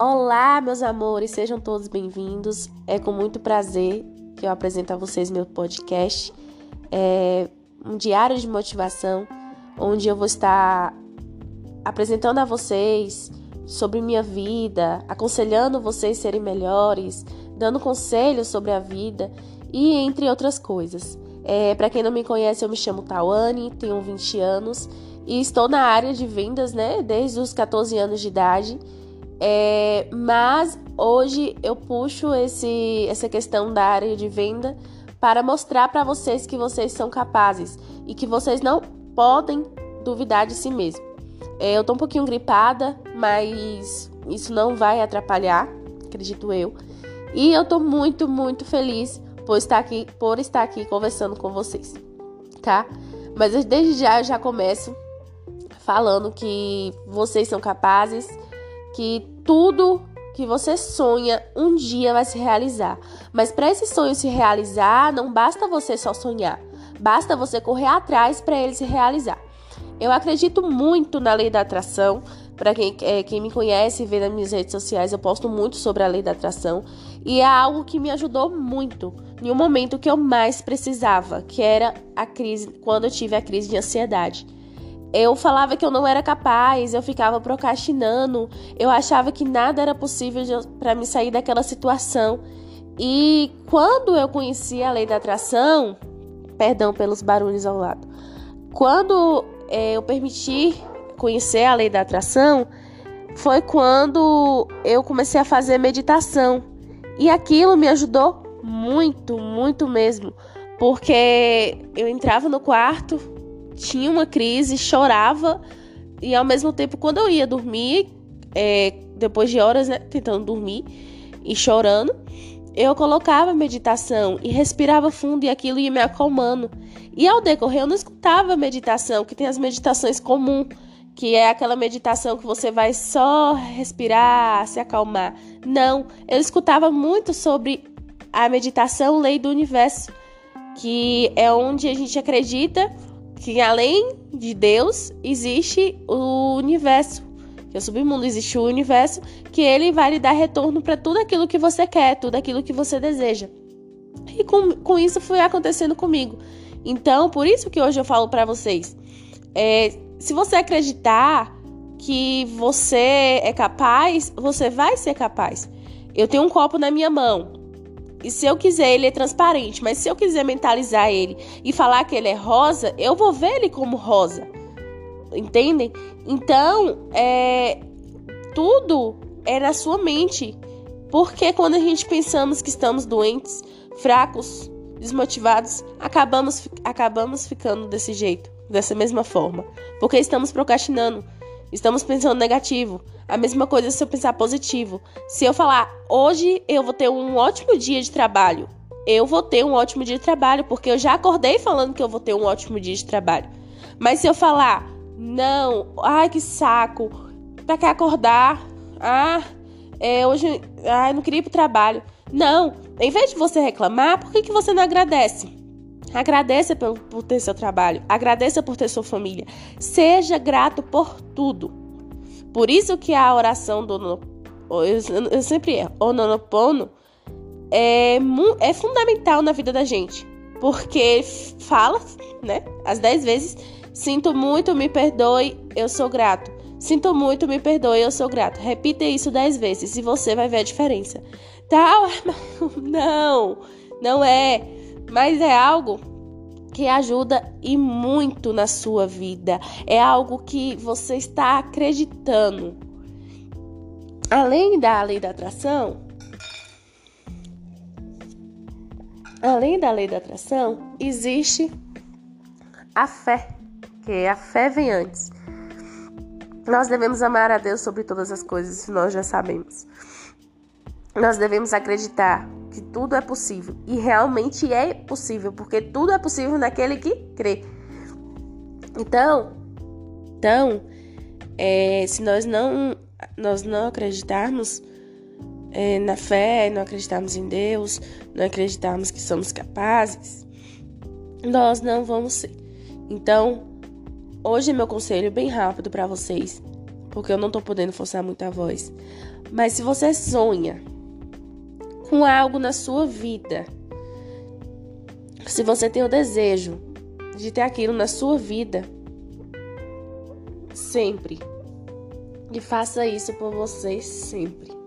Olá, meus amores, sejam todos bem-vindos. É com muito prazer que eu apresento a vocês meu podcast, é um diário de motivação, onde eu vou estar apresentando a vocês sobre minha vida, aconselhando vocês a serem melhores, dando conselhos sobre a vida e entre outras coisas. É, Para quem não me conhece, eu me chamo Tawane, tenho 20 anos e estou na área de vendas, né, desde os 14 anos de idade. É, mas hoje eu puxo esse, essa questão da área de venda para mostrar para vocês que vocês são capazes e que vocês não podem duvidar de si mesmo. É, eu tô um pouquinho gripada, mas isso não vai atrapalhar, acredito eu. E eu tô muito, muito feliz por estar aqui, por estar aqui conversando com vocês, tá? Mas desde já eu já começo falando que vocês são capazes que tudo que você sonha um dia vai se realizar. Mas para esse sonho se realizar, não basta você só sonhar, basta você correr atrás para ele se realizar. Eu acredito muito na lei da atração. Para quem, é, quem me conhece e vê nas minhas redes sociais, eu posto muito sobre a lei da atração. E é algo que me ajudou muito em um momento que eu mais precisava, que era a crise, quando eu tive a crise de ansiedade. Eu falava que eu não era capaz, eu ficava procrastinando, eu achava que nada era possível para me sair daquela situação. E quando eu conheci a lei da atração, perdão pelos barulhos ao lado, quando é, eu permiti conhecer a lei da atração, foi quando eu comecei a fazer meditação. E aquilo me ajudou muito, muito mesmo, porque eu entrava no quarto, tinha uma crise, chorava e ao mesmo tempo quando eu ia dormir, é, depois de horas, né, tentando dormir e chorando, eu colocava meditação e respirava fundo e aquilo ia me acalmando. E ao decorrer eu não escutava meditação, que tem as meditações comuns, que é aquela meditação que você vai só respirar, se acalmar. Não, eu escutava muito sobre a meditação lei do universo, que é onde a gente acredita que além de Deus existe o universo, que é o submundo, existe o universo, que ele vai lhe dar retorno para tudo aquilo que você quer, tudo aquilo que você deseja. E com, com isso foi acontecendo comigo. Então, por isso que hoje eu falo para vocês, é, se você acreditar que você é capaz, você vai ser capaz. Eu tenho um copo na minha mão. E se eu quiser, ele é transparente. Mas se eu quiser mentalizar ele e falar que ele é rosa, eu vou ver ele como rosa. Entendem? Então, é, tudo é na sua mente. Porque quando a gente pensamos que estamos doentes, fracos, desmotivados, acabamos, acabamos ficando desse jeito, dessa mesma forma. Porque estamos procrastinando, estamos pensando negativo, a mesma coisa se eu pensar positivo. Se eu falar, hoje eu vou ter um ótimo dia de trabalho, eu vou ter um ótimo dia de trabalho, porque eu já acordei falando que eu vou ter um ótimo dia de trabalho. Mas se eu falar, não, ai que saco, pra que acordar? Ah, é, hoje, ai, não queria ir pro trabalho. Não, em vez de você reclamar, por que, que você não agradece? Agradeça por, ter seu trabalho, agradeça por ter sua família. Seja grato por tudo. Por isso que a oração do eu, eu sempre erro, o nonopono é, é fundamental na vida da gente. Porque fala, né, as dez vezes, sinto muito, me perdoe, eu sou grato. Sinto muito, me perdoe, eu sou grato. Repita isso dez vezes e você vai ver a diferença. Tá? Não, não é. Mas é algo que ajuda e muito na sua vida. É algo que você está acreditando. Além da lei da atração, além da lei da atração, existe a fé, que a fé vem antes. Nós devemos amar a Deus sobre todas as coisas, nós já sabemos. Nós devemos acreditar que tudo é possível. E realmente é possível, porque tudo é possível naquele que crê. Então, então é, se nós não, nós não acreditarmos é, na fé, não acreditarmos em Deus, não acreditarmos que somos capazes, nós não vamos ser. Então, hoje é meu conselho bem rápido para vocês. porque eu não tô podendo forçar muito a voz. Mas se você sonha com algo na sua vida, se você tem o desejo de ter aquilo na sua vida, sempre. E faça isso por você sempre.